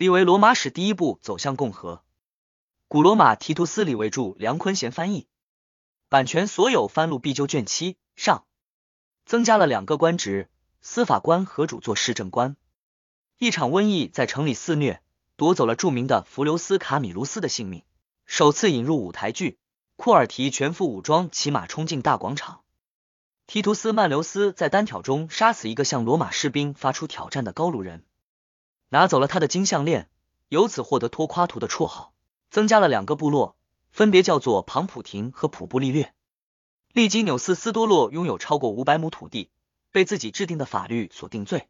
立为罗马史第一部走向共和。古罗马提图斯李维著，梁坤贤翻译。版权所有，翻录必究卷七上。增加了两个官职，司法官和主做市政官。一场瘟疫在城里肆虐，夺走了著名的弗留斯卡米卢斯的性命。首次引入舞台剧，库尔提全副武装骑马冲进大广场。提图斯曼留斯在单挑中杀死一个向罗马士兵发出挑战的高卢人，拿走了他的金项链，由此获得托夸图的绰号。增加了两个部落，分别叫做庞普廷和普布利略。利基纽斯斯多洛拥有超过五百亩土地，被自己制定的法律所定罪。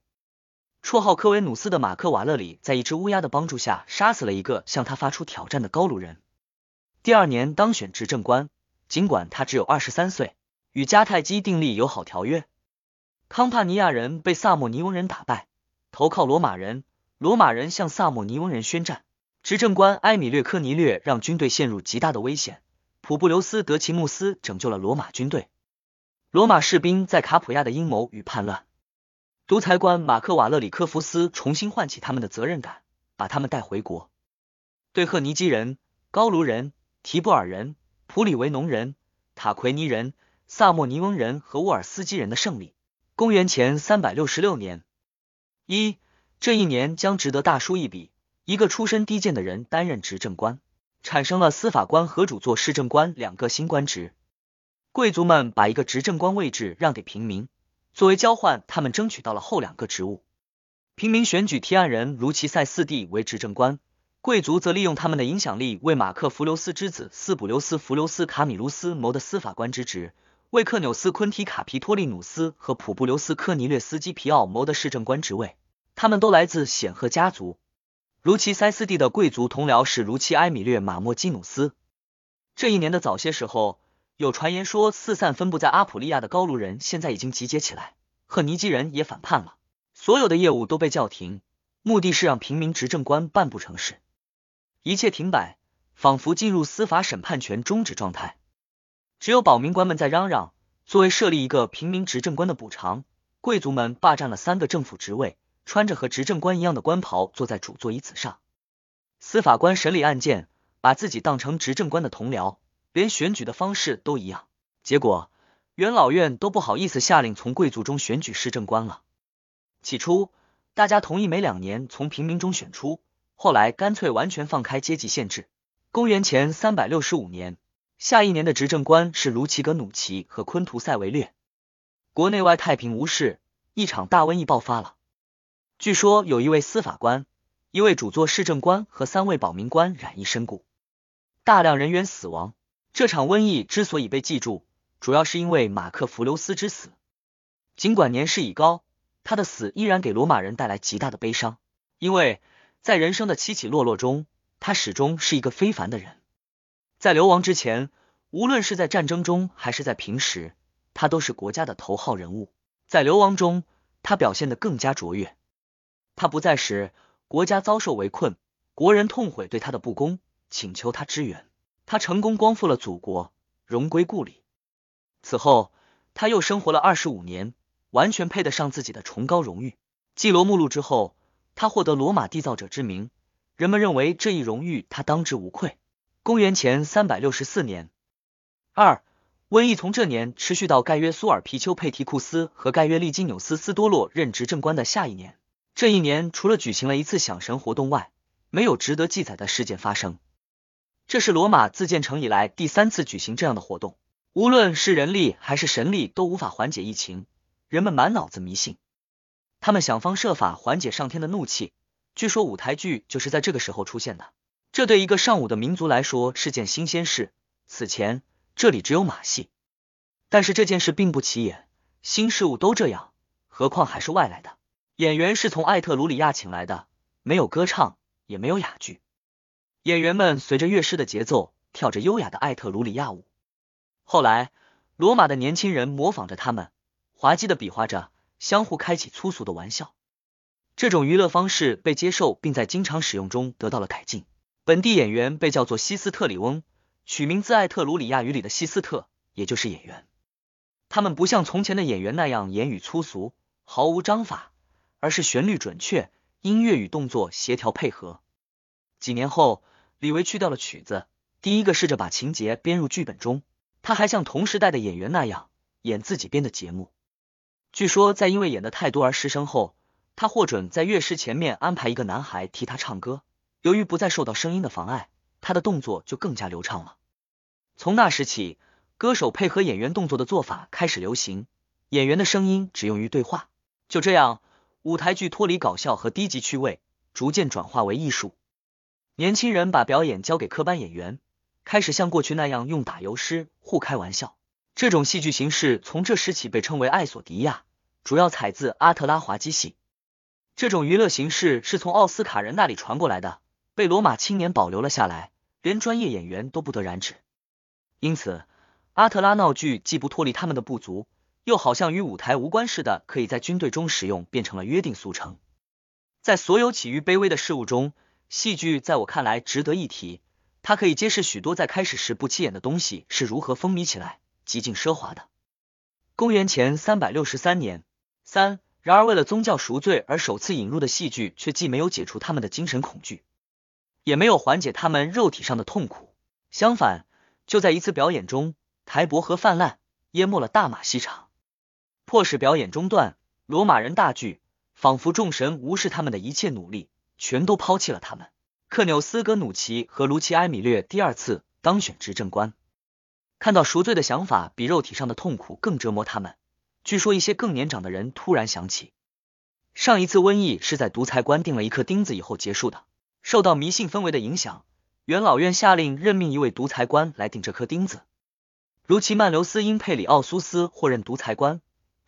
绰号科维努斯的马克瓦勒里在一只乌鸦的帮助下杀死了一个向他发出挑战的高卢人。第二年当选执政官，尽管他只有二十三岁，与迦太基订立友好条约。康帕尼亚人被萨莫尼翁人打败，投靠罗马人。罗马人向萨莫尼翁人宣战。执政官埃米略科尼略让军队陷入极大的危险。普布留斯德奇穆斯拯救了罗马军队。罗马士兵在卡普亚的阴谋与叛乱。独裁官马克瓦勒里科夫斯重新唤起他们的责任感，把他们带回国。对赫尼基人、高卢人、提布尔人、普里维农人、塔奎尼人、萨莫尼翁人和沃尔斯基人的胜利。公元前三百六十六年，一这一年将值得大书一笔。一个出身低贱的人担任执政官，产生了司法官和主做市政官两个新官职。贵族们把一个执政官位置让给平民，作为交换，他们争取到了后两个职务。平民选举提案人卢奇塞四弟为执政官，贵族则利用他们的影响力为马克弗留斯之子斯普留斯弗留斯卡米卢斯谋得司法官之职，为克纽斯昆提卡皮托利努斯和普布留斯科尼略斯基皮奥谋得市政官职位。他们都来自显赫家族。卢奇塞斯蒂的贵族同僚是卢奇埃米略马莫基努斯。这一年的早些时候，有传言说，四散分布在阿普利亚的高卢人现在已经集结起来，赫尼基人也反叛了，所有的业务都被叫停，目的是让平民执政官办不成事，一切停摆，仿佛进入司法审判权终止状态。只有保民官们在嚷嚷，作为设立一个平民执政官的补偿，贵族们霸占了三个政府职位。穿着和执政官一样的官袍，坐在主座椅子上。司法官审理案件，把自己当成执政官的同僚，连选举的方式都一样。结果，元老院都不好意思下令从贵族中选举市政官了。起初，大家同意每两年从平民中选出，后来干脆完全放开阶级限制。公元前三百六十五年，下一年的执政官是卢奇格努奇和昆图塞维略。国内外太平无事，一场大瘟疫爆发了。据说有一位司法官、一位主做市政官和三位保民官染疫身故，大量人员死亡。这场瘟疫之所以被记住，主要是因为马克弗留斯之死。尽管年事已高，他的死依然给罗马人带来极大的悲伤，因为在人生的起起落落中，他始终是一个非凡的人。在流亡之前，无论是在战争中还是在平时，他都是国家的头号人物。在流亡中，他表现得更加卓越。他不在时，国家遭受围困，国人痛悔对他的不公，请求他支援。他成功光复了祖国，荣归故里。此后，他又生活了二十五年，完全配得上自己的崇高荣誉。继罗慕路之后，他获得罗马缔造者之名，人们认为这一荣誉他当之无愧。公元前三百六十四年，二瘟疫从这年持续到盖约苏尔皮丘佩提库斯和盖约利金纽斯斯多洛任执政官的下一年。这一年，除了举行了一次享神活动外，没有值得记载的事件发生。这是罗马自建成以来第三次举行这样的活动。无论是人力还是神力，都无法缓解疫情。人们满脑子迷信，他们想方设法缓解上天的怒气。据说舞台剧就是在这个时候出现的。这对一个尚武的民族来说是件新鲜事。此前这里只有马戏，但是这件事并不起眼，新事物都这样，何况还是外来的。演员是从艾特鲁里亚请来的，没有歌唱，也没有哑剧。演员们随着乐师的节奏跳着优雅的艾特鲁里亚舞。后来，罗马的年轻人模仿着他们，滑稽的比划着，相互开起粗俗的玩笑。这种娱乐方式被接受，并在经常使用中得到了改进。本地演员被叫做西斯特里翁，取名自艾特鲁里亚语里的西斯特，也就是演员。他们不像从前的演员那样言语粗俗，毫无章法。而是旋律准确，音乐与动作协调配合。几年后，李维去掉了曲子，第一个试着把情节编入剧本中。他还像同时代的演员那样演自己编的节目。据说在因为演的太多而失声后，他获准在乐师前面安排一个男孩替他唱歌。由于不再受到声音的妨碍，他的动作就更加流畅了。从那时起，歌手配合演员动作的做法开始流行，演员的声音只用于对话。就这样，舞台剧脱离搞笑和低级趣味，逐渐转化为艺术。年轻人把表演交给科班演员，开始像过去那样用打油诗互开玩笑。这种戏剧形式从这时起被称为艾索迪亚，主要采自阿特拉滑稽戏。这种娱乐形式是从奥斯卡人那里传过来的，被罗马青年保留了下来，连专业演员都不得染指。因此，阿特拉闹剧既不脱离他们的不足，又好像与舞台无关似的，可以在军队中使用，变成了约定俗成。在所有起于卑微的事物中，戏剧在我看来值得一提。它可以揭示许多在开始时不起眼的东西是如何风靡起来、极尽奢华的。公元前三百六十三年三，然而为了宗教赎罪而首次引入的戏剧，却既没有解除他们的精神恐惧，也没有缓解他们肉体上的痛苦。相反，就在一次表演中，台伯河泛滥，淹没了大马戏场，迫使表演中断。罗马人大惧，仿佛众神无视他们的一切努力，全都抛弃了他们。克纽斯格·努奇和卢奇埃米略第二次当选执政官，看到赎罪的想法比肉体上的痛苦更折磨他们。据说一些更年长的人突然想起，上一次瘟疫是在独裁官钉了一颗钉子以后结束的。受到迷信氛围的影响。元老院下令任命一位独裁官来顶这颗钉子。卢奇曼留斯因佩里奥苏斯获任独裁官，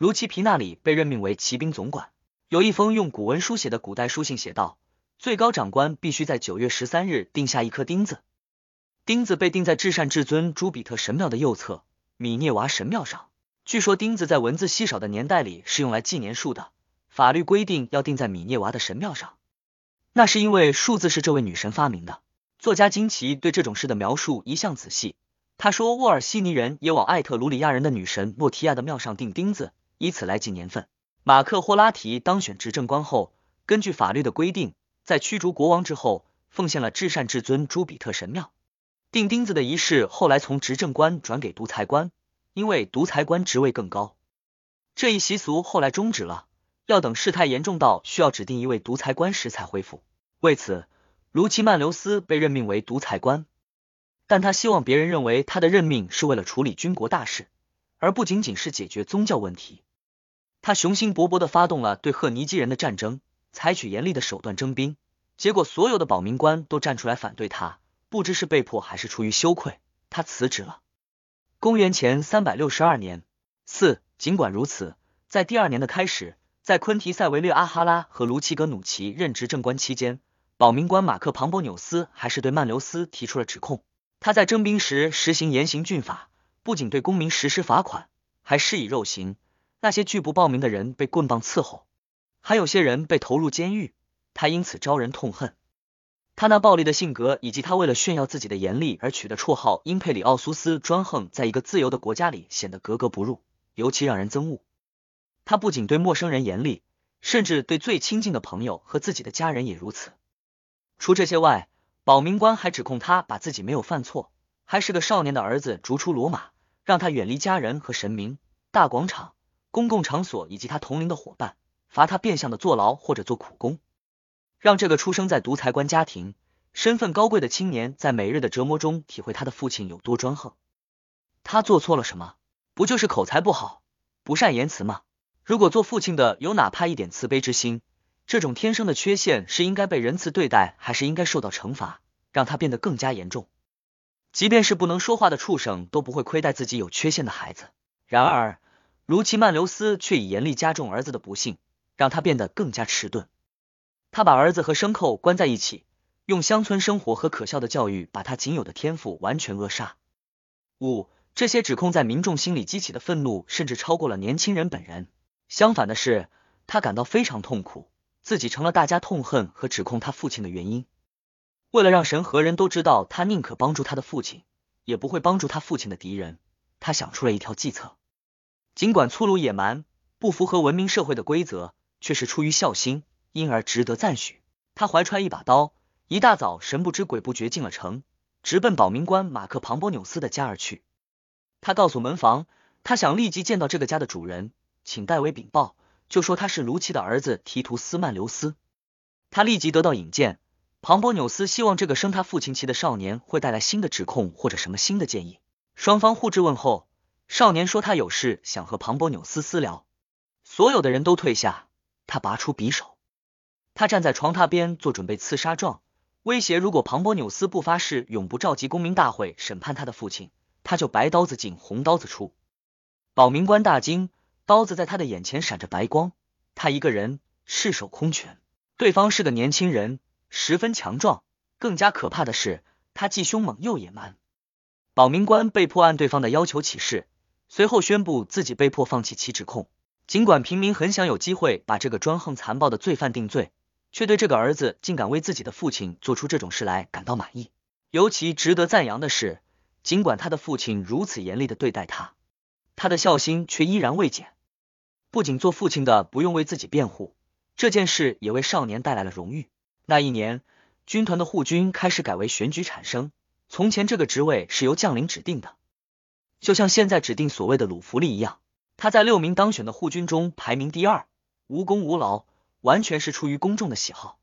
卢奇皮纳里被任命为骑兵总管。有一封用古文书写的古代书信写道：最高长官必须在九月十三日钉下一颗钉子，钉子被钉在至善至尊朱比特神庙的右侧米涅娃神庙上。据说钉子在文字稀少的年代里是用来记年数的，法律规定要钉在米涅娃的神庙上，那是因为数字是这位女神发明的。作家金奇对这种事的描述一向仔细。他说，沃尔西尼人也往艾特鲁里亚人的女神诺提亚的庙上钉钉子，以此来记年份。马克霍拉提当选执政官后，根据法律的规定，在驱逐国王之后，奉献了至善至尊朱比特神庙。钉钉子的仪式后来从执政官转给独裁官，因为独裁官职位更高。这一习俗后来终止了，要等事态严重到需要指定一位独裁官时才恢复。为此。卢奇曼留斯被任命为独裁官，但他希望别人认为他的任命是为了处理军国大事，而不仅仅是解决宗教问题。他雄心勃勃地发动了对赫尼基人的战争，采取严厉的手段征兵，结果所有的保民官都站出来反对他，不知是被迫还是出于羞愧，他辞职了。公元前三百六十二年四，尽管如此，在第二年的开始，在昆提塞维略阿哈拉和卢奇格努奇任职政官期间。保民官马克庞波纽斯还是对曼留斯提出了指控。他在征兵时实行严刑峻法，不仅对公民实施罚款，还施以肉刑。那些拒不报名的人被棍棒伺候，还有些人被投入监狱。他因此招人痛恨。他那暴力的性格以及他为了炫耀自己的严厉而取的绰号因佩里奥苏斯专横，在一个自由的国家里显得格格不入，尤其让人憎恶。他不仅对陌生人严厉，甚至对最亲近的朋友和自己的家人也如此。除这些外，保民官还指控他把自己没有犯错，还是个少年的儿子逐出罗马，让他远离家人和神明、大广场、公共场所以及他同龄的伙伴，罚他变相的坐牢或者做苦工，让这个出生在独裁官家庭、身份高贵的青年在每日的折磨中体会他的父亲有多专横。他做错了什么？不就是口才不好、不善言辞吗？如果做父亲的有哪怕一点慈悲之心？这种天生的缺陷是应该被仁慈对待，还是应该受到惩罚，让他变得更加严重？即便是不能说话的畜生都不会亏待自己有缺陷的孩子。然而，卢奇曼留斯却以严厉加重儿子的不幸，让他变得更加迟钝。他把儿子和牲口关在一起，用乡村生活和可笑的教育把他仅有的天赋完全扼杀。五，这些指控在民众心里激起的愤怒，甚至超过了年轻人本人。相反的是，他感到非常痛苦。自己成了大家痛恨和指控他父亲的原因。为了让神和人都知道他宁可帮助他的父亲，也不会帮助他父亲的敌人，他想出了一条计策。尽管粗鲁野蛮、不符合文明社会的规则，却是出于孝心，因而值得赞许。他怀揣一把刀，一大早神不知鬼不觉进了城，直奔保民官马克庞波纽斯的家而去。他告诉门房，他想立即见到这个家的主人，请代为禀报，就说他是卢奇的儿子提图斯曼留斯。他立即得到引荐。庞波纽斯希望这个生他父亲气的少年会带来新的指控或者什么新的建议。双方互质问候，少年说他有事想和庞博纽斯私聊。所有的人都退下，他拔出匕首，他站在床榻边做准备刺杀状，威胁如果庞博纽斯不发誓永不召集公民大会审判他的父亲，他就白刀子进红刀子出。保民官大惊，刀子在他的眼前闪着白光，他一个人赤手空拳，对方是个年轻人，十分强壮，更加可怕的是他既凶猛又野蛮。保民官被迫按对方的要求起誓，随后宣布自己被迫放弃其指控。尽管平民很想有机会把这个专横残暴的罪犯定罪，却对这个儿子竟敢为自己的父亲做出这种事来感到满意。尤其值得赞扬的是，尽管他的父亲如此严厉的对待他，他的孝心却依然未减。不仅做父亲的不用为自己辩护，这件事也为少年带来了荣誉。那一年，军团的护军开始改为选举产生，从前这个职位是由将领指定的，就像现在指定所谓的鲁弗利一样。他在六名当选的护军中排名第二，无功无劳，完全是出于公众的喜好。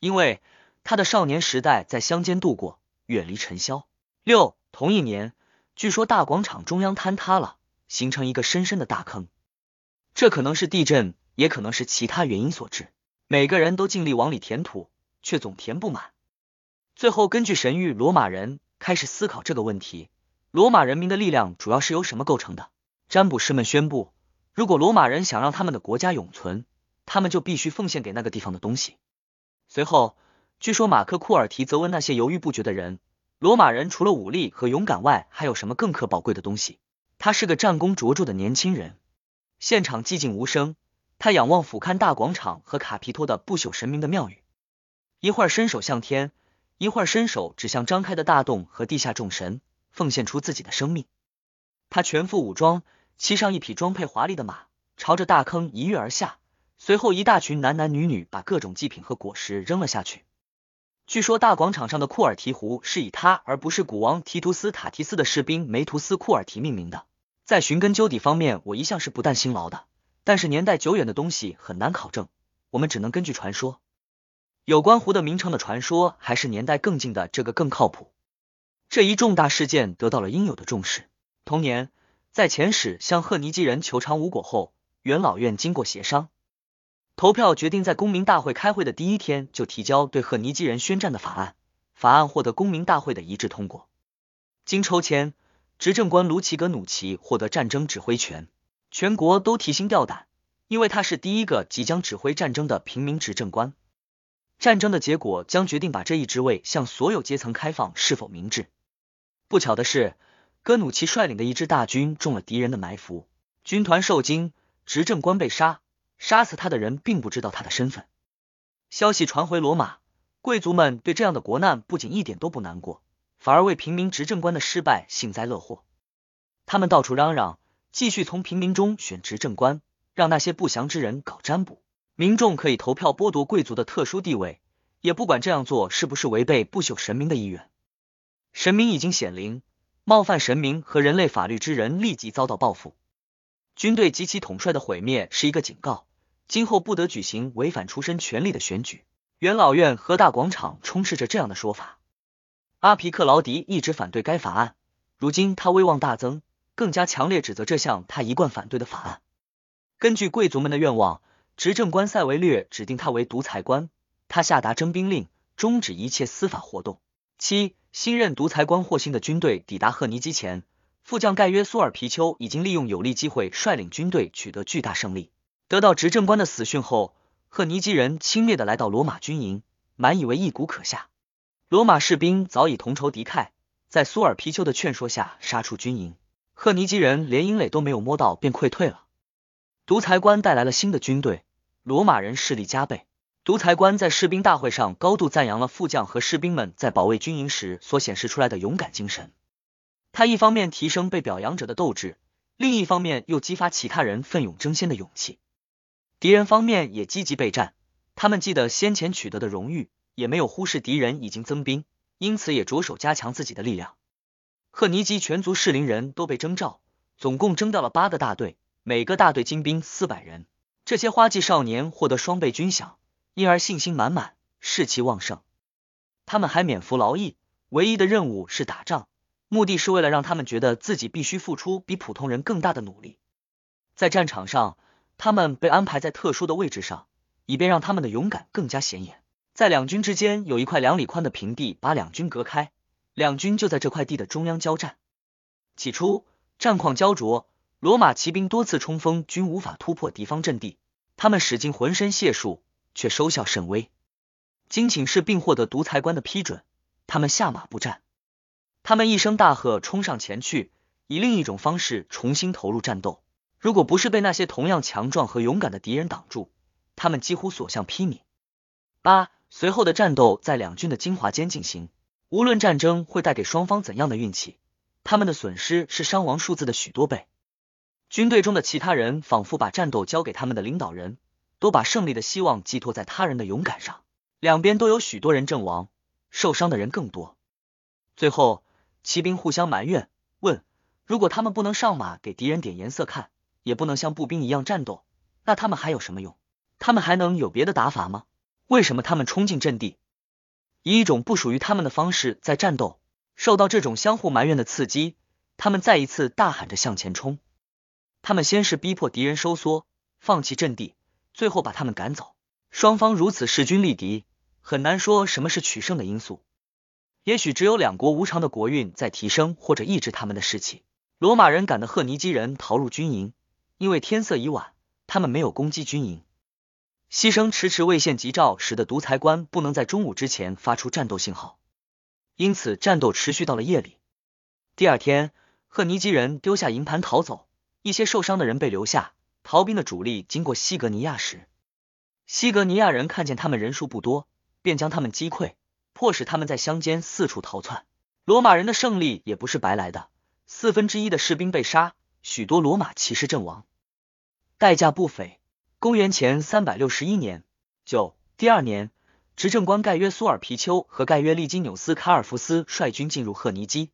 因为他的少年时代在乡间度过，远离尘嚣。六同一年，据说大广场中央坍塌了，形成一个深深的大坑。这可能是地震，也可能是其他原因所致。每个人都尽力往里填土，却总填不满。最后，根据神谕，罗马人开始思考这个问题：罗马人民的力量主要是由什么构成的？占卜师们宣布，如果罗马人想让他们的国家永存，他们就必须奉献给那个地方的东西。随后，据说马克库尔提责问那些犹豫不决的人：罗马人除了武力和勇敢外，还有什么更可宝贵的东西？他是个战功卓著的年轻人。现场寂静无声，他仰望俯瞰大广场和卡皮托的不朽神明的庙宇，一会儿伸手向天，一会儿伸手指向张开的大洞和地下众神，奉献出自己的生命。他全副武装。骑上一匹装配华丽的马，朝着大坑一跃而下。随后，一大群男男女女把各种祭品和果实扔了下去。据说，大广场上的库尔提湖是以他而不是古王提图斯塔提斯的士兵梅图斯库尔提命名的。在寻根究底方面，我一向是不但辛劳的，但是年代久远的东西很难考证，我们只能根据传说。有关湖的名称的传说，还是年代更近的这个更靠谱。这一重大事件得到了应有的重视。同年。在前史向赫尼基人求偿无果后，元老院经过协商，投票决定在公民大会开会的第一天就提交对赫尼基人宣战的法案。法案获得公民大会的一致通过。经抽签，执政官卢奇格努奇获得战争指挥权，全国都提心吊胆，因为他是第一个即将指挥战争的平民执政官。战争的结果将决定把这一职位向所有阶层开放是否明智。不巧的是。戈努奇率领的一支大军中了敌人的埋伏，军团受惊，执政官被杀，杀死他的人并不知道他的身份。消息传回罗马，贵族们对这样的国难不仅一点都不难过，反而为平民执政官的失败幸灾乐祸。他们到处嚷嚷，继续从平民中选执政官，让那些不祥之人搞占卜。民众可以投票剥夺贵族的特殊地位，也不管这样做是不是违背不朽神明的意愿。神明已经显灵。冒犯神明和人类法律之人立即遭到报复。军队及其统帅的毁灭是一个警告，今后不得举行违反出身权力的选举。元老院和大广场充斥着这样的说法。阿皮克劳迪一直反对该法案，如今他威望大增，更加强烈指责这项他一贯反对的法案。根据贵族们的愿望，执政官塞维略指定他为独裁官，他下达征兵令，终止一切司法活动。七。新任独裁官霍辛的军队抵达赫尼基前，副将盖约苏尔皮丘已经利用有利机会率领军队取得巨大胜利。得到执政官的死讯后，赫尼基人轻蔑的来到罗马军营，满以为一鼓可下。罗马士兵早已同仇敌忾，在苏尔皮丘的劝说下杀出军营。赫尼基人连营垒都没有摸到便溃退了。独裁官带来了新的军队，罗马人势力加倍。独裁官在士兵大会上高度赞扬了副将和士兵们在保卫军营时所显示出来的勇敢精神。他一方面提升被表扬者的斗志，另一方面又激发其他人奋勇争先的勇气。敌人方面也积极备战，他们记得先前取得的荣誉，也没有忽视敌人已经增兵，因此也着手加强自己的力量。赫尼基全族适龄人都被征召，总共征调了八个大队，每个大队精兵四百人。这些花季少年获得双倍军饷，因而信心满满，士气旺盛。他们还免服劳役，唯一的任务是打仗，目的是为了让他们觉得自己必须付出比普通人更大的努力。在战场上，他们被安排在特殊的位置上。以便让他们的勇敢更加显眼。在两军之间有一块两里宽的平地，把两军隔开，两军就在这块地的中央交战。起初战况焦灼，罗马骑兵多次冲锋，均无法突破敌方阵地。他们使尽浑身解数，却收效甚微。经请示并获得独裁官的批准，他们下马不战。他们一声大喝，冲上前去，以另一种方式重新投入战斗。如果不是被那些同样强壮和勇敢的敌人挡住，他们几乎所向披靡。八随后的战斗在两军的精华间进行。无论战争会带给双方怎样的运气，他们的损失是伤亡数字的许多倍。军队中的其他人仿佛把战斗交给他们的领导人，都把胜利的希望寄托在他人的勇敢上。两边都有许多人阵亡，受伤的人更多。最后，骑兵互相埋怨，问：如果他们不能上马给敌人点颜色看，也不能像步兵一样战斗，那他们还有什么用？他们还能有别的打法吗？为什么他们冲进阵地，以一种不属于他们的方式在战斗？受到这种相互埋怨的刺激，他们再一次大喊着向前冲。他们先是逼迫敌人收缩，放弃阵地，最后把他们赶走。双方如此势均力敌，很难说什么是取胜的因素。也许只有两国无常的国运在提升或者抑制他们的士气。罗马人赶的赫尼基人逃入军营，因为天色已晚，他们没有攻击军营。牺牲迟迟未现急兆，使得独裁官不能在中午之前发出战斗信号，因此战斗持续到了夜里。第二天，赫尼基人丢下营盘逃走，一些受伤的人被留下。逃兵的主力经过西格尼亚时，西格尼亚人看见他们人数不多，便将他们击溃，迫使他们在乡间四处逃窜。罗马人的胜利也不是白来的，四分之一的士兵被杀，许多罗马骑士阵亡，代价不菲。公元前三百六十一年，九第二年，执政官盖约苏尔皮丘和盖约利金纽斯卡尔福斯率军进入赫尼基。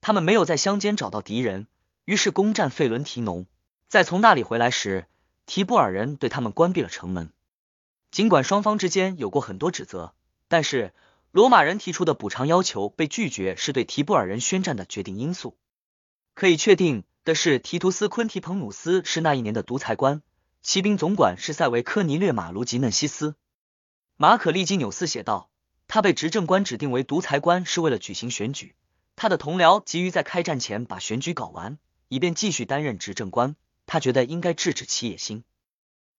他们没有在乡间找到敌人，于是攻占费伦提农。在从那里回来时，提布尔人对他们关闭了城门。尽管双方之间有过很多指责，但是罗马人提出的补偿要求被拒绝，是对提布尔人宣战的决定因素。可以确定的是，提图斯昆提彭努斯是那一年的独裁官。骑兵总管是塞维科尼略马卢吉嫩西斯。马可利基纽斯写道，他被执政官指定为独裁官是为了举行选举，他的同僚急于在开战前把选举搞完，以便继续担任执政官。他觉得应该制止其野心，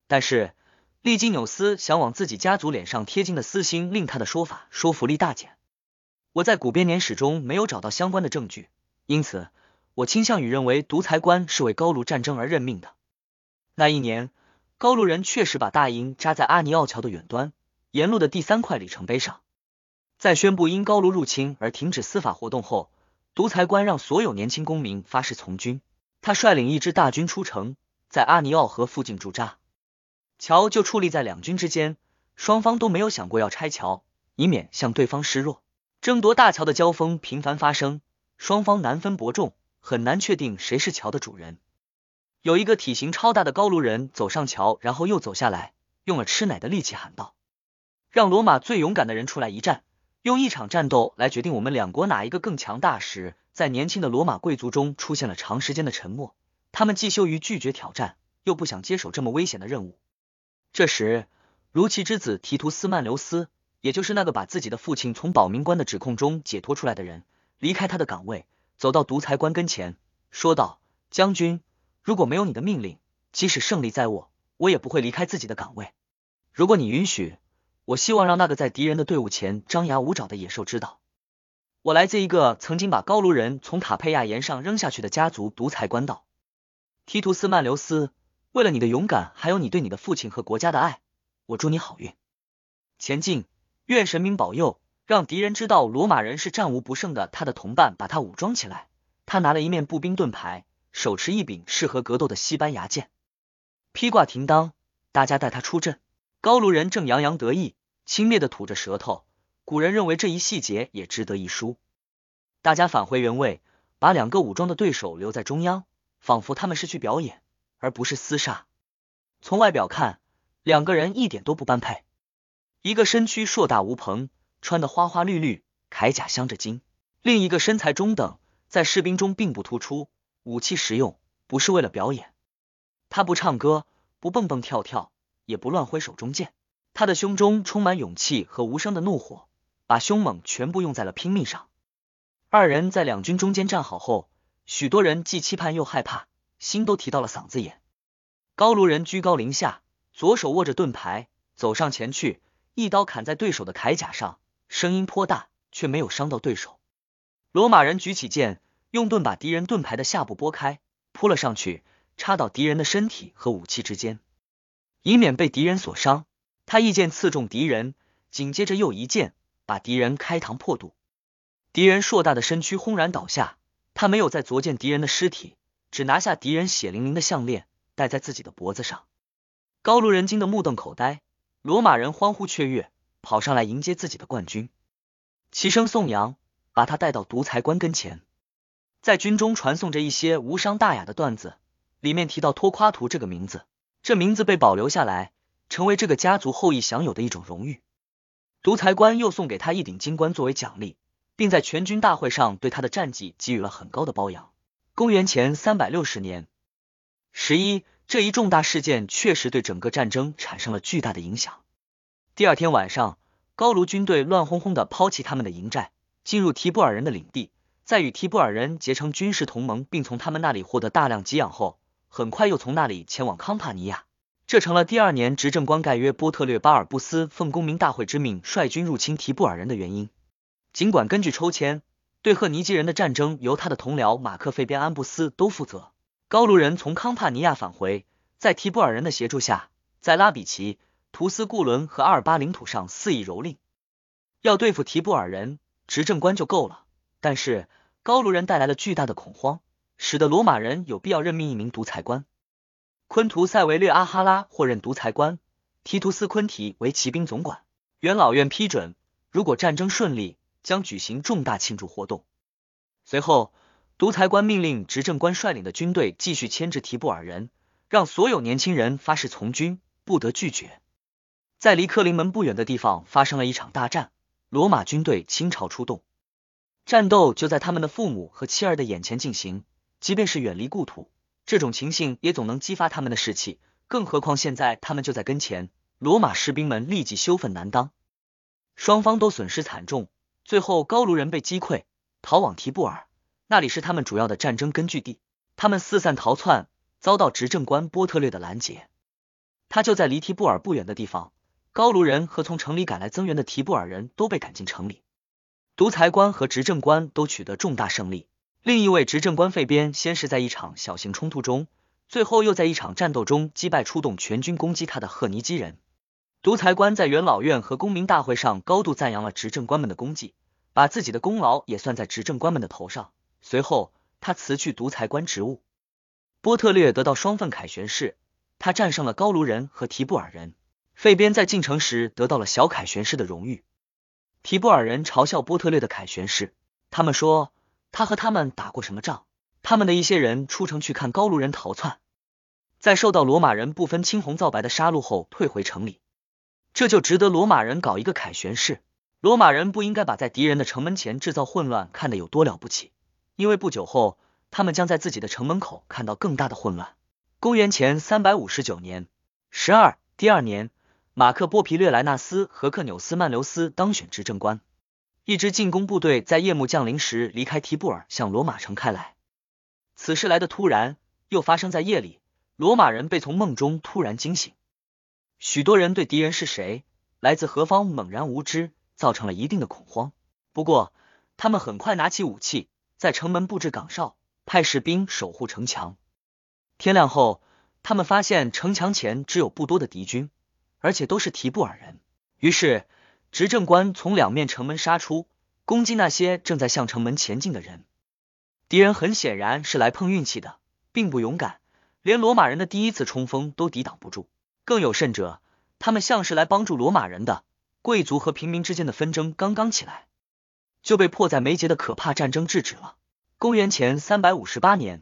但是利基纽斯想往自己家族脸上贴金的私心令他的说法说服力大减。我在古编年史中没有找到相关的证据，因此我倾向于认为独裁官是为高卢战争而任命的。那一年，高卢人确实把大营扎在阿尼奥桥的远端，沿路的第三块里程碑上。在宣布因高卢入侵而停止司法活动后，独裁官让所有年轻公民发誓从军。他率领一支大军出城，在阿尼奥河附近驻扎。桥就矗立在两军之间，双方都没有想过要拆桥，以免向对方示弱。争夺大桥的交锋频繁发生，双方难分伯仲，很难确定谁是桥的主人。有一个体型超大的高卢人走上桥，然后又走下来，用了吃奶的力气喊道：“让罗马最勇敢的人出来一战，用一场战斗来决定我们两国哪一个更强大。”时，在年轻的罗马贵族中出现了长时间的沉默，他们既羞于拒绝挑战，又不想接手这么危险的任务。这时，如其之子提图斯曼留斯，也就是那个把自己的父亲从保民官的指控中解脱出来的人，离开他的岗位，走到独裁官跟前，说道：“将军。”如果没有你的命令，即使胜利在握，我也不会离开自己的岗位。如果你允许，我希望让那个在敌人的队伍前张牙舞爪的野兽知道，我来自一个曾经把高卢人从塔佩亚岩上扔下去的家族——独裁官道。提图斯曼留斯，为了你的勇敢，还有你对你的父亲和国家的爱，我祝你好运，前进！愿神明保佑，让敌人知道罗马人是战无不胜的。他的同伴把他武装起来，他拿了一面步兵盾牌。手持一柄适合格斗的西班牙剑，披挂停当，大家带他出阵。高卢人正洋洋得意，轻蔑的吐着舌头。古人认为这一细节也值得一书。大家返回原位，把两个武装的对手留在中央，仿佛他们是去表演，而不是厮杀。从外表看，两个人一点都不般配。一个身躯硕大无朋，穿的花花绿绿，铠甲镶着金；另一个身材中等，在士兵中并不突出，武器实用，不是为了表演。他不唱歌，不蹦蹦跳跳，也不乱挥手中剑，他的胸中充满勇气和无声的怒火。把凶猛全部用在了拼命上。二人在两军中间站好后，许多人既期盼又害怕，心都提到了嗓子眼。高卢人居高临下，左手握着盾牌，走上前去，一刀砍在对手的铠甲上，声音颇大，却没有伤到对手。罗马人举起剑，用盾把敌人盾牌的下部拨开，扑了上去，插到敌人的身体和武器之间，以免被敌人所伤。他一剑刺中敌人，紧接着又一剑。把敌人开膛破肚，敌人硕大的身躯轰然倒下。他没有再啄见敌人的尸体，只拿下敌人血淋淋的项链戴在自己的脖子上。高卢人惊得目瞪口呆，罗马人欢呼雀跃，跑上来迎接自己的冠军，齐声颂扬，把他带到独裁官跟前，在军中传颂着一些无伤大雅的段子，里面提到托夸图这个名字，这名字被保留下来，成为这个家族后裔享有的一种荣誉。独裁官又送给他一顶金冠作为奖励，并在全军大会上对他的战绩给予了很高的褒扬。公元前三百六十年十一，这一重大事件确实对整个战争产生了巨大的影响。第二天晚上，高卢军队乱哄哄的抛弃他们的营寨，进入提布尔人的领地，在与提布尔人结成军事同盟，并从他们那里获得大量给养后，很快又从那里前往康帕尼亚。这成了第二年执政官盖约波特略巴尔布斯奉公民大会之命率军入侵提布尔人的原因。尽管根据抽签，对赫尼基人的战争由他的同僚马克费边安布斯都负责。高卢人从康帕尼亚返回，在提布尔人的协助下，在拉比奇、图斯固伦和阿尔巴领土上肆意蹂躏。要对付提布尔人，执政官就够了，但是高卢人带来了巨大的恐慌，使得罗马人有必要任命一名独裁官。昆图塞维略阿哈拉获任独裁官，提图斯昆提为骑兵总管。元老院批准，如果战争顺利，将举行重大庆祝活动。随后，独裁官命令执政官率领的军队继续牵制提布尔人，让所有年轻人发誓从军，不得拒绝。在离克林门不远的地方发生了一场大战，罗马军队倾巢出动，战斗就在他们的父母和妻儿的眼前进行，即便是远离故土。这种情形也总能激发他们的士气，更何况现在他们就在跟前。罗马士兵们立即羞愤难当，双方都损失惨重。最后，高卢人被击溃，逃往提布尔，那里是他们主要的战争根据地。他们四散逃窜，遭到执政官波特略的拦截。他就在离提布尔不远的地方。高卢人和从城里赶来增援的提布尔人都被赶进城里，独裁官和执政官都取得重大胜利。另一位执政官费边先是在一场小型冲突中，最后又在一场战斗中击败出动全军攻击他的赫尼基人。独裁官在元老院和公民大会上高度赞扬了执政官们的功绩，把自己的功劳也算在执政官们的头上。随后，他辞去独裁官职务。波特略得到双份凯旋士，他战胜了高卢人和提布尔人。费边在进城时得到了小凯旋士的荣誉。提布尔人嘲笑波特略的凯旋士，他们说。他和他们打过什么仗？他们的一些人出城去看高卢人逃窜，在受到罗马人不分青红皂白的杀戮后退回城里，这就值得罗马人搞一个凯旋式。罗马人不应该把在敌人的城门前制造混乱看得有多了不起，因为不久后他们将在自己的城门口看到更大的混乱。公元前三百五十九年十二，第二年，马克波皮略莱纳斯和克纽斯曼留斯当选执政官。一支进攻部队在夜幕降临时离开提布尔，向罗马城开来。此事来的突然，又发生在夜里。罗马人被从梦中突然惊醒，许多人对敌人是谁、来自何方猛然无知，造成了一定的恐慌。不过，他们很快拿起武器，在城门布置岗哨，派士兵守护城墙。天亮后，他们发现城墙前只有不多的敌军，而且都是提布尔人。于是。执政官从两面城门杀出，攻击那些正在向城门前进的人。敌人很显然是来碰运气的，并不勇敢，连罗马人的第一次冲锋都抵挡不住。更有甚者，他们像是来帮助罗马人的。贵族和平民之间的纷争刚刚起来，就被迫在眉睫的可怕战争制止了。公元前三百五十八年，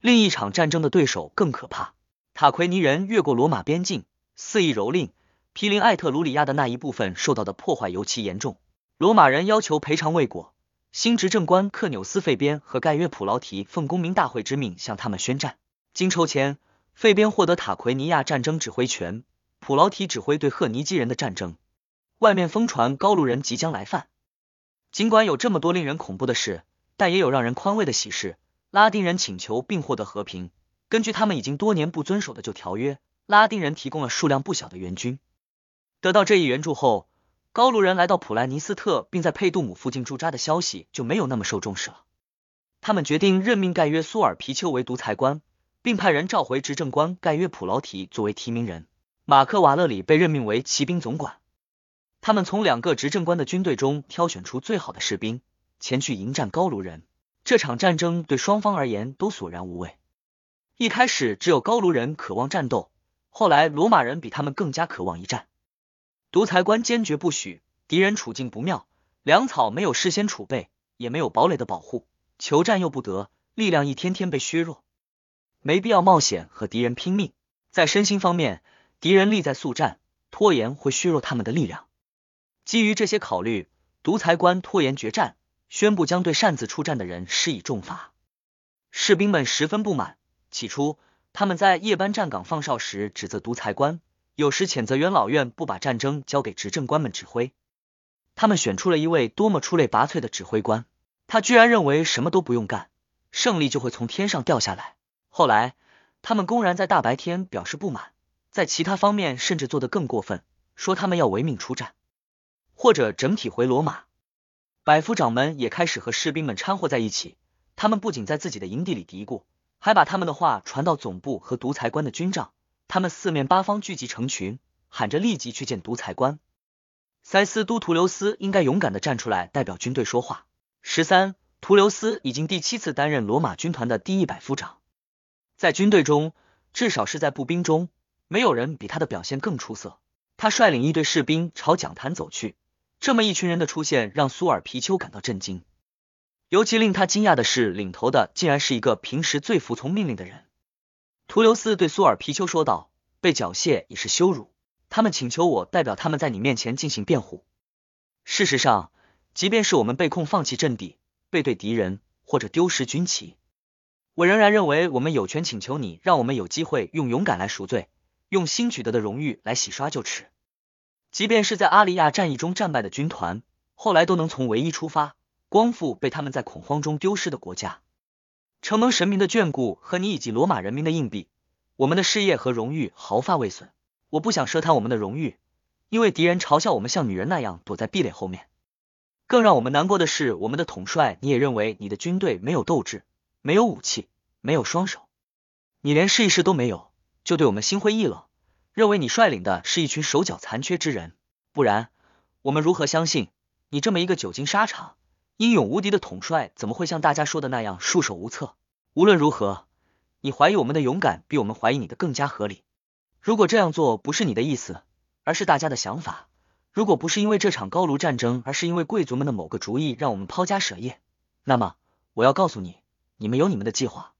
另一场战争的对手更可怕。塔奎尼人越过罗马边境，肆意蹂躏毗邻艾特鲁里亚的那一部分，受到的破坏尤其严重。罗马人要求赔偿未果，新执政官克纽斯费边和盖约普劳提奉公民大会之命向他们宣战。经抽签，费边获得塔奎尼亚战争指挥权，普劳提指挥对赫尼基人的战争。外面疯传高卢人即将来犯。尽管有这么多令人恐怖的事，但也有让人宽慰的喜事。拉丁人请求并获得和平。根据他们已经多年不遵守的旧条约，拉丁人提供了数量不小的援军。得到这一援助后，高卢人来到普莱尼斯特，并在佩杜姆附近驻扎的消息就没有那么受重视了。他们决定任命盖约苏尔皮丘为独裁官，并派人召回执政官盖约普劳提作为提名人。马克瓦勒里被任命为骑兵总管。他们从两个执政官的军队中挑选出最好的士兵，前去迎战高卢人。这场战争对双方而言都索然无味。一开始只有高卢人渴望战斗，后来罗马人比他们更加渴望一战。独裁官坚决不许，敌人处境不妙，粮草没有事先储备，也没有堡垒的保护，求战又不得，力量一天天被削弱，没必要冒险和敌人拼命。在身心方面，敌人力在速战，拖延会削弱他们的力量。基于这些考虑，独裁官拖延决战，宣布将对擅自出战的人施以重罚。士兵们十分不满。起初，他们在夜班站岗放哨时指责独裁官，有时谴责元老院不把战争交给执政官们指挥。他们选出了一位多么出类拔萃的指挥官，他居然认为什么都不用干，胜利就会从天上掉下来。后来，他们公然在大白天表示不满，在其他方面甚至做得更过分，说他们要违命出战。或者整体回罗马，百夫长们也开始和士兵们掺和在一起。他们不仅在自己的营地里嘀咕，还把他们的话传到总部和独裁官的军帐。他们四面八方聚集成群，喊着立即去见独裁官。塞斯都图留斯应该勇敢的站出来代表军队说话。十三，图留斯已经第七次担任罗马军团的第一百夫长，在军队中，至少是在步兵中，没有人比他的表现更出色。他率领一队士兵朝讲坛走去。这么一群人的出现让苏尔皮丘感到震惊，尤其令他惊讶的是，领头的竟然是一个平时最服从命令的人。图留斯对苏尔皮丘说道：“被缴械已是羞辱，他们请求我代表他们在你面前进行辩护。事实上，即便是我们被控放弃阵地、背对敌人或者丢失军旗，我仍然认为我们有权请求你，让我们有机会用勇敢来赎罪，用新取得的荣誉来洗刷旧耻。”即便是在阿利亚战役中战败的军团，后来都能从唯一出发，光复被他们在恐慌中丢失的国家。承蒙神明的眷顾和你以及罗马人民的硬币，我们的事业和荣誉毫发未损。我不想奢谈我们的荣誉，因为敌人嘲笑我们像女人那样躲在壁垒后面。更让我们难过的是，我们的统帅你也认为你的军队没有斗志，没有武器，没有双手，你连试一试都没有，就对我们心灰意冷。认为你率领的是一群手脚残缺之人，不然我们如何相信你这么一个久经沙场、英勇无敌的统帅，怎么会像大家说的那样束手无策？无论如何，你怀疑我们的勇敢，比我们怀疑你的更加合理。如果这样做不是你的意思，而是大家的想法，如果不是因为这场高卢战争，而是因为贵族们的某个主意让我们抛家舍业，那么我要告诉你，你们有你们的计划，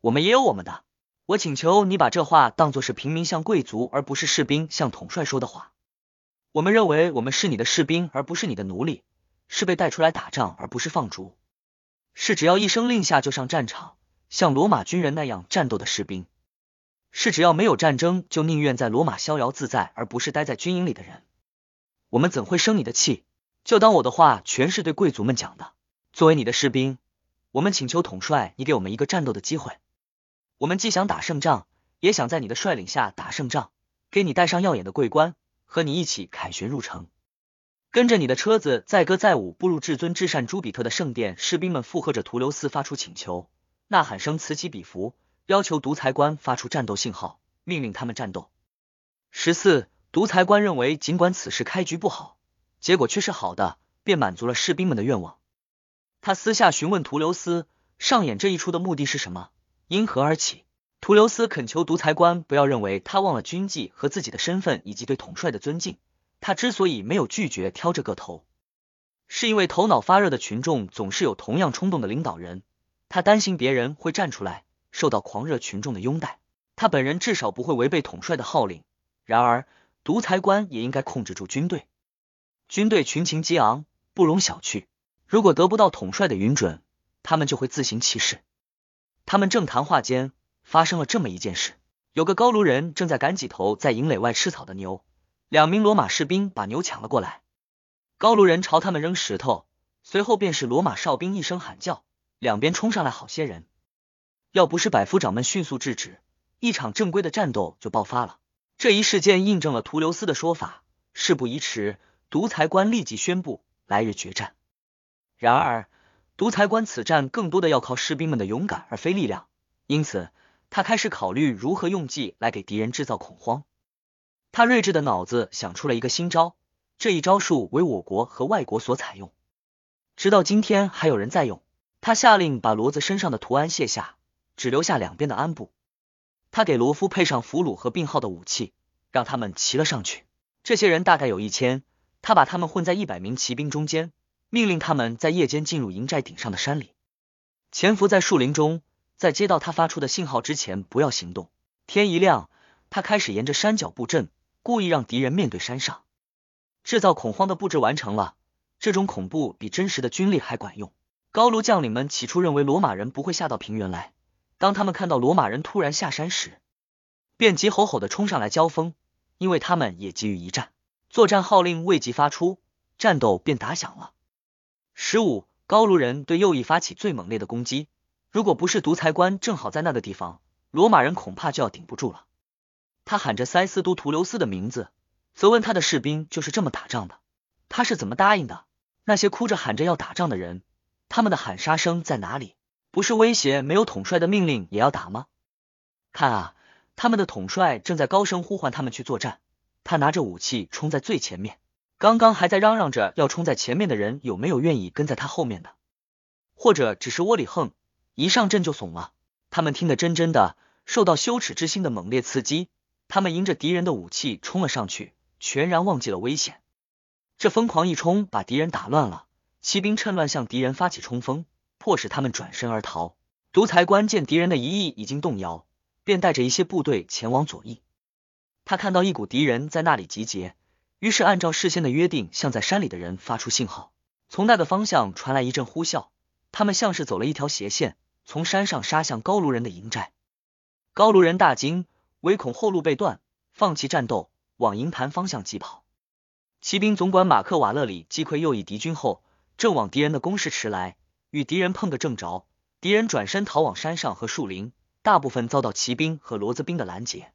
我们也有我们的。我请求你把这话当作是平民向贵族，而不是士兵向统帅说的话。我们认为我们是你的士兵，而不是你的奴隶，是被带出来打仗，而不是放逐，是只要一声令下就上战场，像罗马军人那样战斗的士兵，是只要没有战争就宁愿在罗马逍遥自在，而不是待在军营里的人。我们怎会生你的气？就当我的话全是对贵族们讲的。作为你的士兵，我们请求统帅，你给我们一个战斗的机会。我们既想打胜仗，也想在你的率领下打胜仗，给你戴上耀眼的桂冠，和你一起凯旋入城，跟着你的车子载歌载舞步入至尊至善朱比特的圣殿。士兵们附和着图留斯发出请求，呐喊声此起彼伏，要求独裁官发出战斗信号，命令他们战斗。十四，独裁官认为，尽管此事开局不好，结果却是好的，便满足了士兵们的愿望。他私下询问图留斯，上演这一出的目的是什么？因何而起？图留斯恳求独裁官不要认为他忘了军纪和自己的身份以及对统帅的尊敬。他之所以没有拒绝挑这个头，是因为头脑发热的群众总是有同样冲动的领导人，他担心别人会站出来，受到狂热群众的拥戴。他本人至少不会违背统帅的号令。然而，独裁官也应该控制住军队。军队群情激昂，不容小觑。如果得不到统帅的允准，他们就会自行其事。他们正谈话间。发生了这么一件事，有个高卢人正在赶几头在营垒外吃草的牛，两名罗马士兵把牛抢了过来，高卢人朝他们扔石头，随后便是罗马哨兵一声喊叫，两边冲上来好些人，要不是百夫长们迅速制止，一场正规的战斗就爆发了。这一事件印证了图留斯的说法，事不宜迟，独裁官立即宣布来日决战。然而，独裁官此战更多的要靠士兵们的勇敢而非力量，因此。他开始考虑如何用计来给敌人制造恐慌。他睿智的脑子想出了一个新招，这一招数为我国和外国所采用，直到今天还有人在用。他下令把骡子身上的图案卸下，只留下两边的鞍部。他给罗夫配上俘虏和病号的武器，让他们骑了上去。这些人大概有一千，他把他们混在一百名骑兵中间，命令他们在夜间进入营寨顶上的山里，潜伏在树林中。在接到他发出的信号之前，不要行动。天一亮，他开始沿着山脚布阵，故意让敌人面对山上，制造恐慌的布置完成了。这种恐怖比真实的军力还管用。高卢将领们起初认为罗马人不会下到平原来，当他们看到罗马人突然下山时，便急吼吼的冲上来交锋，因为他们也急于一战。作战号令未及发出，战斗便打响了。十五，高卢人对右翼发起最猛烈的攻击。如果不是独裁官正好在那个地方，罗马人恐怕就要顶不住了。他喊着塞斯都图留斯的名字，责问他的士兵就是这么打仗的。他是怎么答应的？那些哭着喊着要打仗的人，他们的喊杀声在哪里？不是威胁没有统帅的命令也要打吗？看啊，他们的统帅正在高声呼唤他们去作战。他拿着武器冲在最前面。刚刚还在嚷嚷着要冲在前面的人，有没有愿意跟在他后面的？或者只是窝里横？一上阵就怂了，他们听得真真的，受到羞耻之心的猛烈刺激，他们迎着敌人的武器冲了上去，全然忘记了危险。这疯狂一冲，把敌人打乱了，骑兵趁乱向敌人发起冲锋，迫使他们转身而逃。独裁官见敌人的一翼已经动摇，便带着一些部队前往左翼。他看到一股敌人在那里集结，于是按照事先的约定，向在山里的人发出信号。从那个方向传来一阵呼啸，他们像是走了一条斜线。从山上杀向高卢人的营寨，高卢人大惊，唯恐后路被断，放弃战斗，往营盘方向疾跑。骑兵总管马克瓦勒里击溃右翼敌军后，正往敌人的攻势驰来，与敌人碰个正着。敌人转身逃往山上和树林，大部分遭到骑兵和骡子兵的拦截。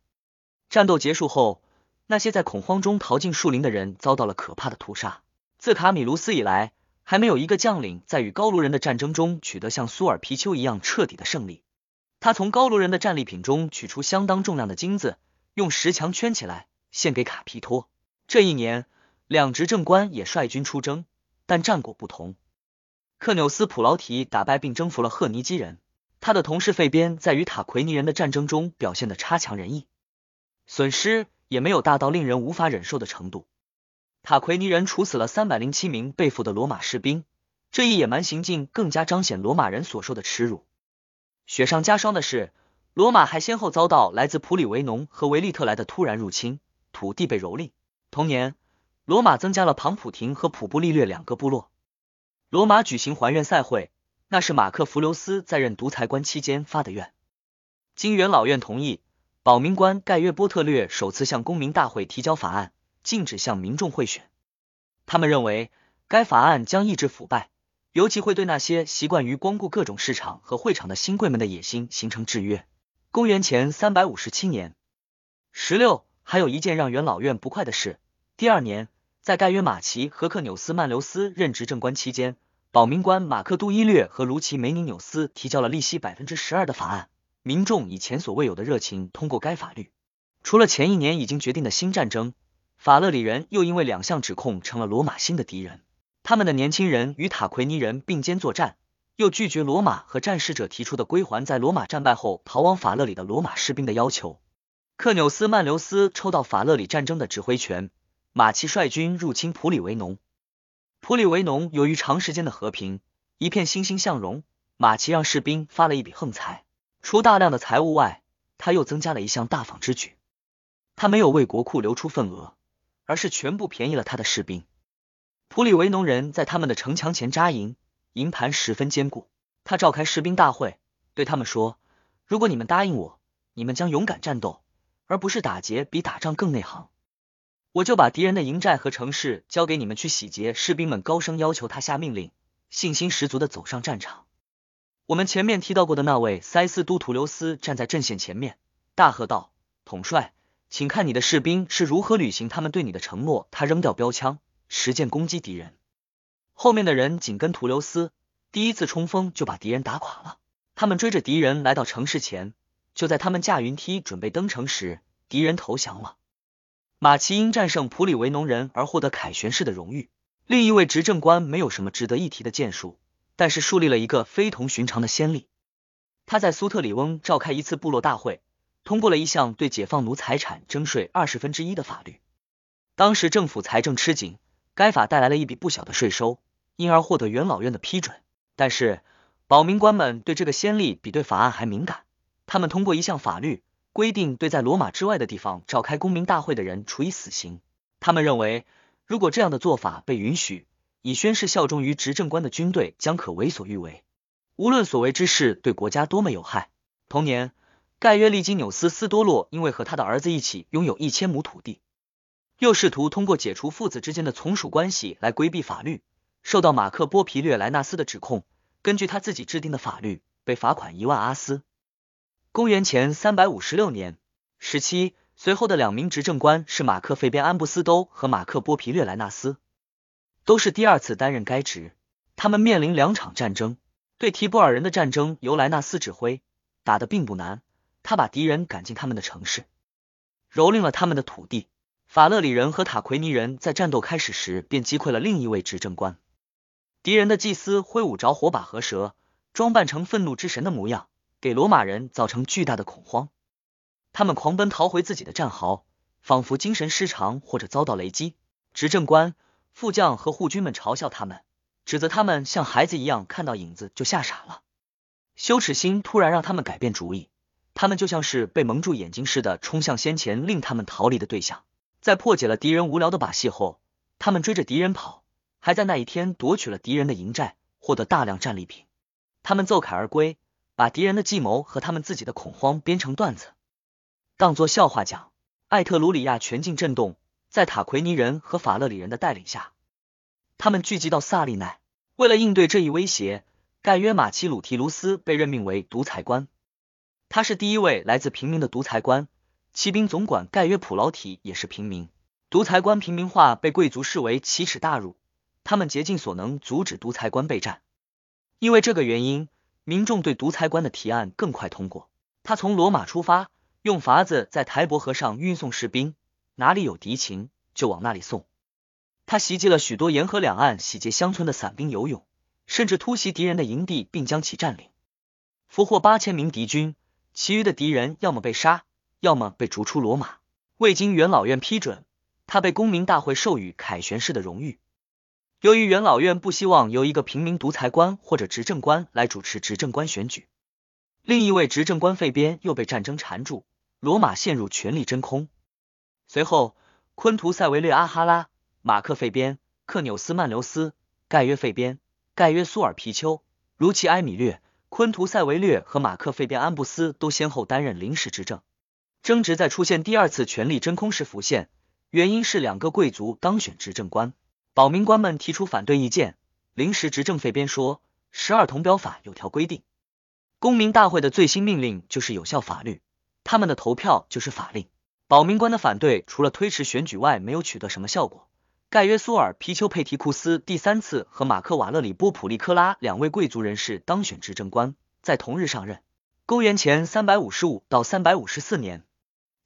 战斗结束后，那些在恐慌中逃进树林的人遭到了可怕的屠杀。自卡米卢斯以来。还没有一个将领在与高卢人的战争中取得像苏尔皮丘一样彻底的胜利。他从高卢人的战利品中取出相当重量的金子，用石墙圈起来，献给卡皮托。这一年，两执政官也率军出征，但战果不同。克纽斯普劳提打败并征服了赫尼基人，他的同事费边在与塔奎尼人的战争中表现的差强人意，损失也没有大到令人无法忍受的程度。塔奎尼人处死了三百零七名被俘的罗马士兵，这一野蛮行径更加彰显罗马人所受的耻辱。雪上加霜的是，罗马还先后遭到来自普里维农和维利特莱的突然入侵，土地被蹂躏。同年，罗马增加了庞普廷和普布利略两个部落。罗马举行还愿赛会，那是马克弗留斯在任独裁官期间发的愿。经元老院同意，保民官盖约波特略首次向公民大会提交法案。禁止向民众贿选，他们认为该法案将抑制腐败，尤其会对那些习惯于光顾各种市场和会场的新贵们的野心形成制约。公元前三百五十七年，十六，还有一件让元老院不快的事。第二年，在盖约马奇和克纽斯曼留斯任执政官期间，保民官马克杜伊略和卢奇梅尼纽斯提交了利息百分之十二的法案，民众以前所未有的热情通过该法律。除了前一年已经决定的新战争。法勒里人又因为两项指控成了罗马新的敌人。他们的年轻人与塔奎尼人并肩作战，又拒绝罗马和战士者提出的归还在罗马战败后逃往法勒里的罗马士兵的要求。克纽斯曼留斯抽到法勒里战争的指挥权，马奇率军入侵普里维农。普里维农由于长时间的和平，一片欣欣向荣，马奇让士兵发了一笔横财，除大量的财物外，他又增加了一项大方之举，他没有为国库留出份额，而是全部便宜了他的士兵。普里维农人在他们的城墙前扎营。营盘十分坚固，他召开士兵大会，对他们说：“如果你们答应我，你们将勇敢战斗，而不是打劫比打仗更内行，我就把敌人的营寨和城市交给你们去洗劫。”士兵们高声要求他下命令，信心十足的走上战场。我们前面提到过的那位塞斯都图留斯站在阵线前面，大喝道：“统帅，请看你的士兵是如何履行他们对你的承诺。”他扔掉标枪，实践攻击敌人。后面的人紧跟图留斯，第一次冲锋就把敌人打垮了。他们追着敌人来到城市前，就在他们架云梯准备登城时，敌人投降了。马其因战胜普里维农人而获得凯旋式的荣誉。另一位执政官没有什么值得一提的建树，但是树立了一个非同寻常的先例。他在苏特里翁召开一次部落大会，通过了一项对解放奴财产征税二十分之一的法律。当时政府财政吃紧，该法带来了一笔不小的税收。因而获得元老院的批准，但是保民官们对这个先例比对法案还敏感。他们通过一项法律规定，对在罗马之外的地方召开公民大会的人处以死刑。他们认为，如果这样的做法被允许，以宣誓效忠于执政官的军队将可为所欲为，无论所为之事对国家多么有害。同年，盖约利金纽斯斯多洛因为和他的儿子一起拥有一千亩土地，又试图通过解除父子之间的从属关系来规避法律。受到马克波皮略莱纳斯的指控，根据他自己制定的法律，被罚款一万阿斯。公元前三百五十六年，十七随后的两名执政官是马克费边安布斯都和马克波皮略莱纳斯，都是第二次担任该职。他们面临两场战争，对提布尔人的战争由莱纳斯指挥，打得并不难，他把敌人赶进他们的城市，蹂躏了他们的土地。法勒里人和塔奎尼人在战斗开始时便击溃了另一位执政官。敌人的祭司挥舞着火把和蛇，装扮成愤怒之神的模样，给罗马人造成巨大的恐慌。他们狂奔逃回自己的战壕，仿佛精神失常或者遭到雷击。执政官、副将和护军们嘲笑他们，指责他们像孩子一样看到影子就吓傻了。羞耻心突然让他们改变主意，他们就像是被蒙住眼睛似的冲向先前令他们逃离的对象。在破解了敌人无聊的把戏后，他们追着敌人跑。还在那一天夺取了敌人的营寨，获得大量战利品。他们奏凯而归，把敌人的计谋和他们自己的恐慌编成段子，当作笑话讲。艾特鲁里亚全境震动，在塔奎尼人和法勒里人的带领下，他们聚集到萨利奈。为了应对这一威胁，盖约马奇鲁提卢斯被任命为独裁官。他是第一位来自平民的独裁官。骑兵总管盖约普劳提也是平民。独裁官平民化被贵族视为奇耻大辱。他们竭尽所能阻止独裁官备战，因为这个原因，民众对独裁官的提案更快通过。他从罗马出发，用筏子在台伯河上运送士兵，哪里有敌情就往那里送。他袭击了许多沿河两岸洗劫乡村的散兵游勇，甚至突袭敌人的营地并将其占领，俘获八千名敌军。其余的敌人要么被杀，要么被逐出罗马。未经元老院批准，他被公民大会授予凯旋式的荣誉。由于元老院不希望由一个平民独裁官或者执政官来主持执政官选举，另一位执政官费边又被战争缠住，罗马陷入权力真空。随后，昆图塞维略阿哈拉、马克费边、克纽斯曼留斯、盖约费边、盖约苏尔皮丘、如奇埃米略、昆图塞维略和马克费边安布斯都先后担任临时执政。争执在出现第二次权力真空时浮现，原因是两个贵族当选执政官。保民官们提出反对意见。临时执政费边说：“十二铜表法有条规定，公民大会的最新命令就是有效法律，他们的投票就是法令。”保民官的反对除了推迟选举外，没有取得什么效果。盖约苏尔皮丘佩提库斯第三次和马克瓦勒里波普利科拉两位贵族人士当选执政官，在同日上任。公元前三百五十五到三百五十四年，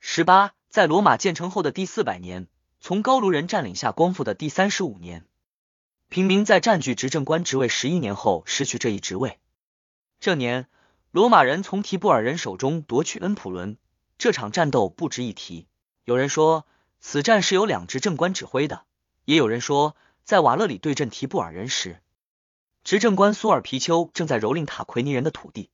十八，在罗马建成后的第四百年。从高卢人占领下光复的第三十五年，平民在占据执政官职位十一年后失去这一职位。这年，罗马人从提布尔人手中夺取恩普伦，这场战斗不值一提。有人说，此战是由两执政官指挥的；也有人说，在瓦勒里对阵提布尔人时，执政官苏尔皮丘正在蹂躏塔奎尼人的土地。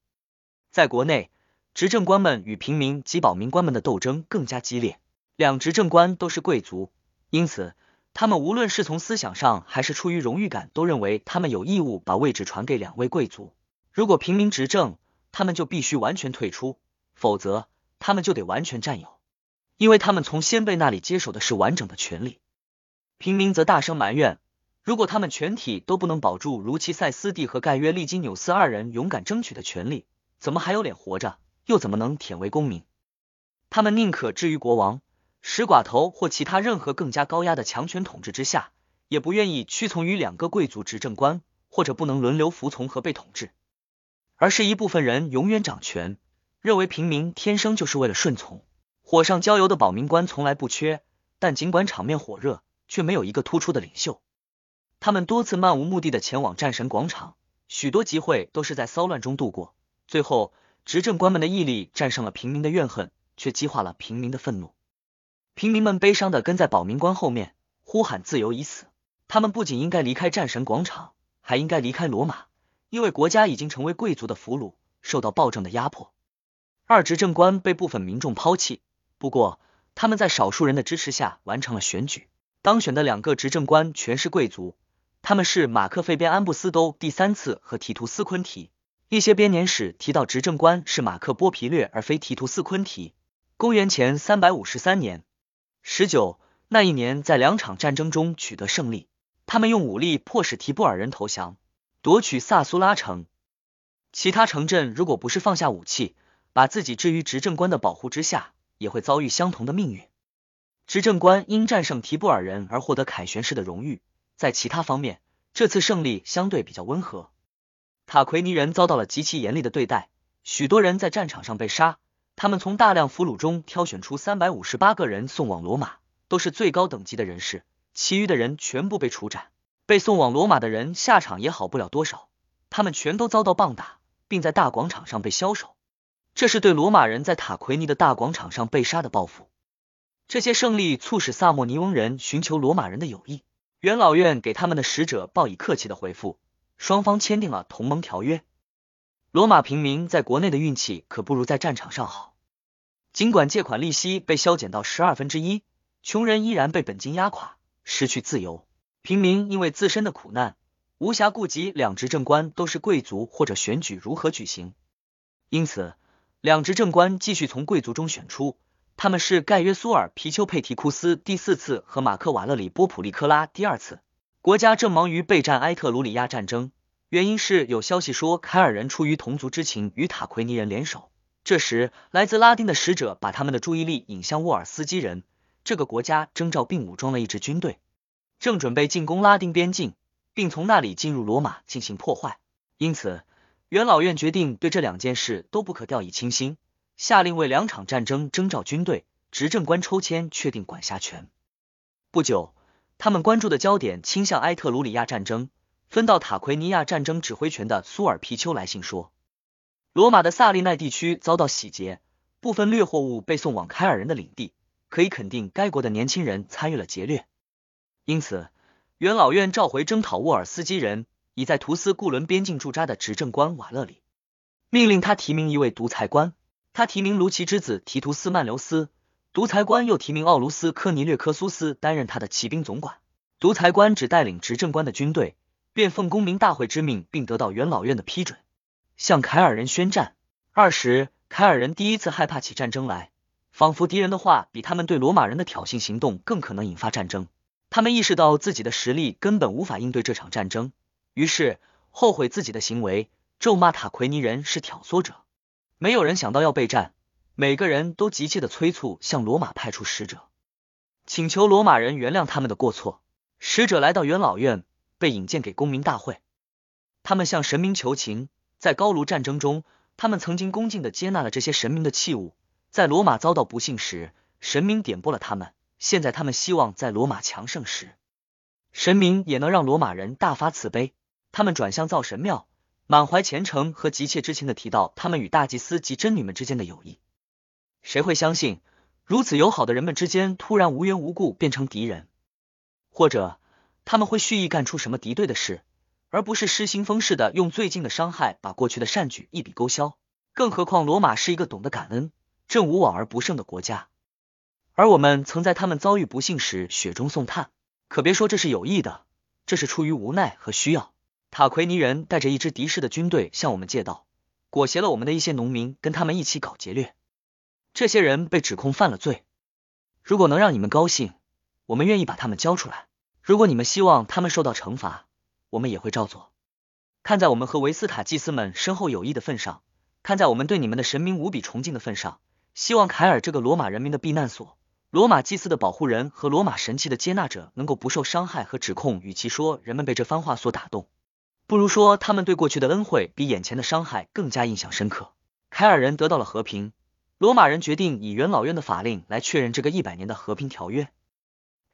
在国内，执政官们与平民及保民官们的斗争更加激烈。两执政官都是贵族，因此。他们无论是从思想上还是出于荣誉感，都认为他们有义务把位置传给两位贵族。如果平民执政，他们就必须完全退出，否则他们就得完全占有，因为他们从先辈那里接手的是完整的权利。平民则大声埋怨，如果他们全体都不能保住如其塞斯蒂和盖约利金纽斯二人勇敢争取的权利，怎么还有脸活着？又怎么能舔为公民？他们宁可置于国王。使寡头或其他任何更加高压的强权统治之下，也不愿意屈从于两个贵族执政官，或者不能轮流服从和被统治，而是一部分人永远掌权，认为平民天生就是为了顺从。火上浇油的保民官从来不缺，但尽管场面火热，却没有一个突出的领袖。他们多次漫无目的的前往战神广场，许多集会都是在骚乱中度过。最后，执政官们的毅力战胜了平民的怨恨，却激化了平民的愤怒。平民们悲伤的跟在保民官后面，呼喊自由已死。他们不仅应该离开战神广场，还应该离开罗马，因为国家已经成为贵族的俘虏，受到暴政的压迫。二执政官被部分民众抛弃，不过他们在少数人的支持下完成了选举。当选的两个执政官全是贵族，他们是马克费边安布斯都第三次和提图斯昆提。一些编年史提到执政官是马克波皮略而非提图斯昆提。公元前三百五十三年。十九那一年，在两场战争中取得胜利，他们用武力迫使提布尔人投降，夺取萨苏拉城。其他城镇如果不是放下武器，把自己置于执政官的保护之下，也会遭遇相同的命运。执政官因战胜提布尔人而获得凯旋式的荣誉。在其他方面，这次胜利相对比较温和。塔奎尼人遭到了极其严厉的对待，许多人在战场上被杀。他们从大量俘虏中挑选出三百五十八个人送往罗马，都是最高等级的人士，其余的人全部被处斩。被送往罗马的人下场也好不了多少，他们全都遭到棒打，并在大广场上被枭首。这是对罗马人在塔奎尼的大广场上被杀的报复。这些胜利促使萨莫尼翁人寻求罗马人的友谊，元老院给他们的使者报以客气的回复，双方签订了同盟条约。罗马平民在国内的运气可不如在战场上好。尽管借款利息被削减到十二分之一，穷人依然被本金压垮，失去自由。平民因为自身的苦难，无暇顾及两执政官都是贵族或者选举如何举行。因此，两执政官继续从贵族中选出，他们是盖约苏尔皮丘佩提库斯第四次和马克瓦勒里波普利科拉第二次。国家正忙于备战埃特鲁里亚战争。原因是有消息说，凯尔人出于同族之情与塔奎尼人联手。这时，来自拉丁的使者把他们的注意力引向沃尔斯基人。这个国家征召并武装了一支军队，正准备进攻拉丁边境，并从那里进入罗马进行破坏。因此，元老院决定对这两件事都不可掉以轻心，下令为两场战争征召军队，执政官抽签确定管辖权。不久，他们关注的焦点倾向埃特鲁里亚战争。分到塔奎尼亚战争指挥权的苏尔皮丘来信说，罗马的萨利奈地区遭到洗劫，部分掠货物被送往凯尔人的领地，可以肯定该国的年轻人参与了劫掠。因此，元老院召回征讨沃尔斯基人，已在图斯固伦边境驻扎的执政官瓦勒里，命令他提名一位独裁官。他提名卢奇之子提图斯曼留斯，独裁官又提名奥卢斯科尼略科苏斯担任他的骑兵总管。独裁官只带领执政官的军队。便奉公民大会之命，并得到元老院的批准，向凯尔人宣战。二十，凯尔人第一次害怕起战争来，仿佛敌人的话比他们对罗马人的挑衅行动更可能引发战争。他们意识到自己的实力根本无法应对这场战争，于是后悔自己的行为，咒骂塔奎尼人是挑唆者。没有人想到要备战，每个人都急切的催促向罗马派出使者，请求罗马人原谅他们的过错。使者来到元老院。被引荐给公民大会，他们向神明求情。在高卢战争中，他们曾经恭敬的接纳了这些神明的器物。在罗马遭到不幸时，神明点拨了他们。现在他们希望在罗马强盛时，神明也能让罗马人大发慈悲。他们转向造神庙，满怀虔诚和急切之情的提到他们与大祭司及真女们之间的友谊。谁会相信如此友好的人们之间突然无缘无故变成敌人？或者他们会蓄意干出什么敌对的事，而不是失心疯似的用最近的伤害把过去的善举一笔勾销？更何况罗马是一个懂得感恩、正无往而不胜的国家，而我们曾在他们遭遇不幸时雪中送炭。可别说这是有意的，这是出于无奈和需要。塔奎尼人带着一支敌视的军队向我们借道，裹挟了我们的一些农民跟他们一起搞劫掠。这些人被指控犯了罪。如果能让你们高兴，我们愿意把他们交出来；如果你们希望他们受到惩罚，我们也会照做。看在我们和维斯塔祭司们深厚友谊的份上，看在我们对你们的神明无比崇敬的份上，希望凯尔这个罗马人民的避难所。罗马祭司的保护人和罗马神器的接纳者能够不受伤害和指控。与其说人们被这番话所打动，不如说他们对过去的恩惠比眼前的伤害更加印象深刻。凯尔人得到了和平，罗马人决定以元老院的法令来确认这个一百年的和平条约。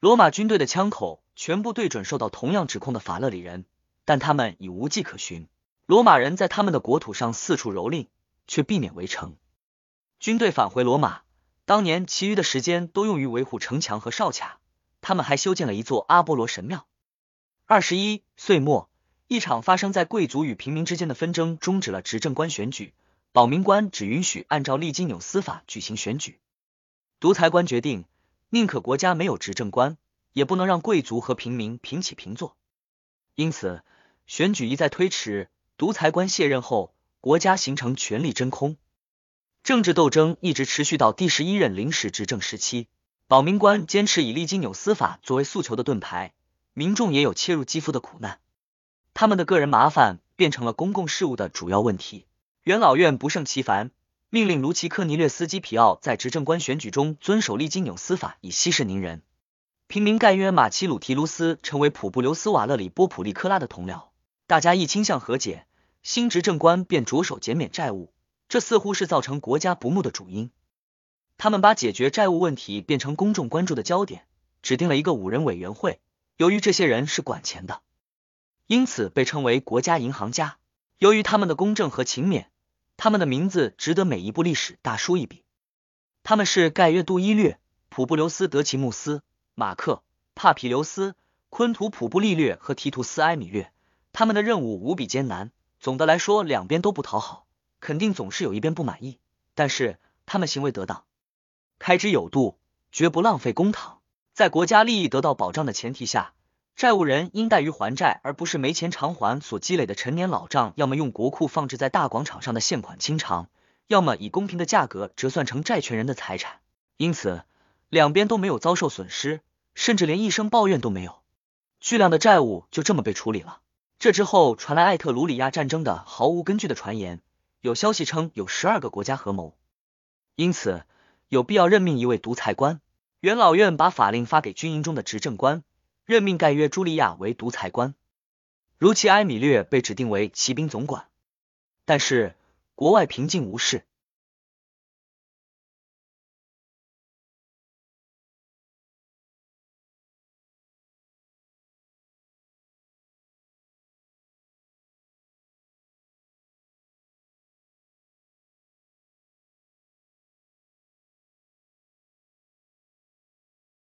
罗马军队的枪口全部对准受到同样指控的法勒里人，但他们已无迹可寻。罗马人在他们的国土上四处蹂躏，却避免围城。军队返回罗马。当年其余的时间都用于维护城墙和哨卡，他们还修建了一座阿波罗神庙。二十一岁末，一场发生在贵族与平民之间的纷争终止了执政官选举，保民官只允许按照利金纽斯法举行选举。独裁官决定，宁可国家没有执政官，也不能让贵族和平民平起平坐。因此，选举一再推迟。独裁官卸任后，国家形成权力真空。政治斗争一直持续到第十一任临时执政时期，保民官坚持以利金纽斯法作为诉求的盾牌，民众也有切入肌肤的苦难，他们的个人麻烦变成了公共事务的主要问题。元老院不胜其烦，命令卢奇科尼略斯基皮奥在执政官选举中遵守利金纽司法，以息事宁人。平民盖约马奇鲁提卢斯成为普布留斯瓦勒里波普利科拉的同僚，大家一倾向和解，新执政官便着手减免债务。这似乎是造成国家不睦的主因。他们把解决债务问题变成公众关注的焦点，指定了一个五人委员会。由于这些人是管钱的，因此被称为国家银行家。由于他们的公正和勤勉，他们的名字值得每一部历史大书一笔。他们是盖约杜伊略、普布留斯德奇穆斯、马克、帕皮留斯、昆图普布利略和提图斯埃米略。他们的任务无比艰难。总的来说，两边都不讨好。肯定总是有一边不满意，但是他们行为得当，开支有度，绝不浪费公帑。在国家利益得到保障的前提下，债务人应怠于还债，而不是没钱偿还所积累的陈年老账，要么用国库放置在大广场上的现款清偿，要么以公平的价格折算成债权人的财产。因此，两边都没有遭受损失，甚至连一声抱怨都没有。巨量的债务就这么被处理了。这之后传来艾特鲁里亚战争的毫无根据的传言。有消息称有十二个国家合谋，因此有必要任命一位独裁官。元老院把法令发给军营中的执政官，任命盖约朱利亚为独裁官，如其埃米略被指定为骑兵总管。但是国外平静无事。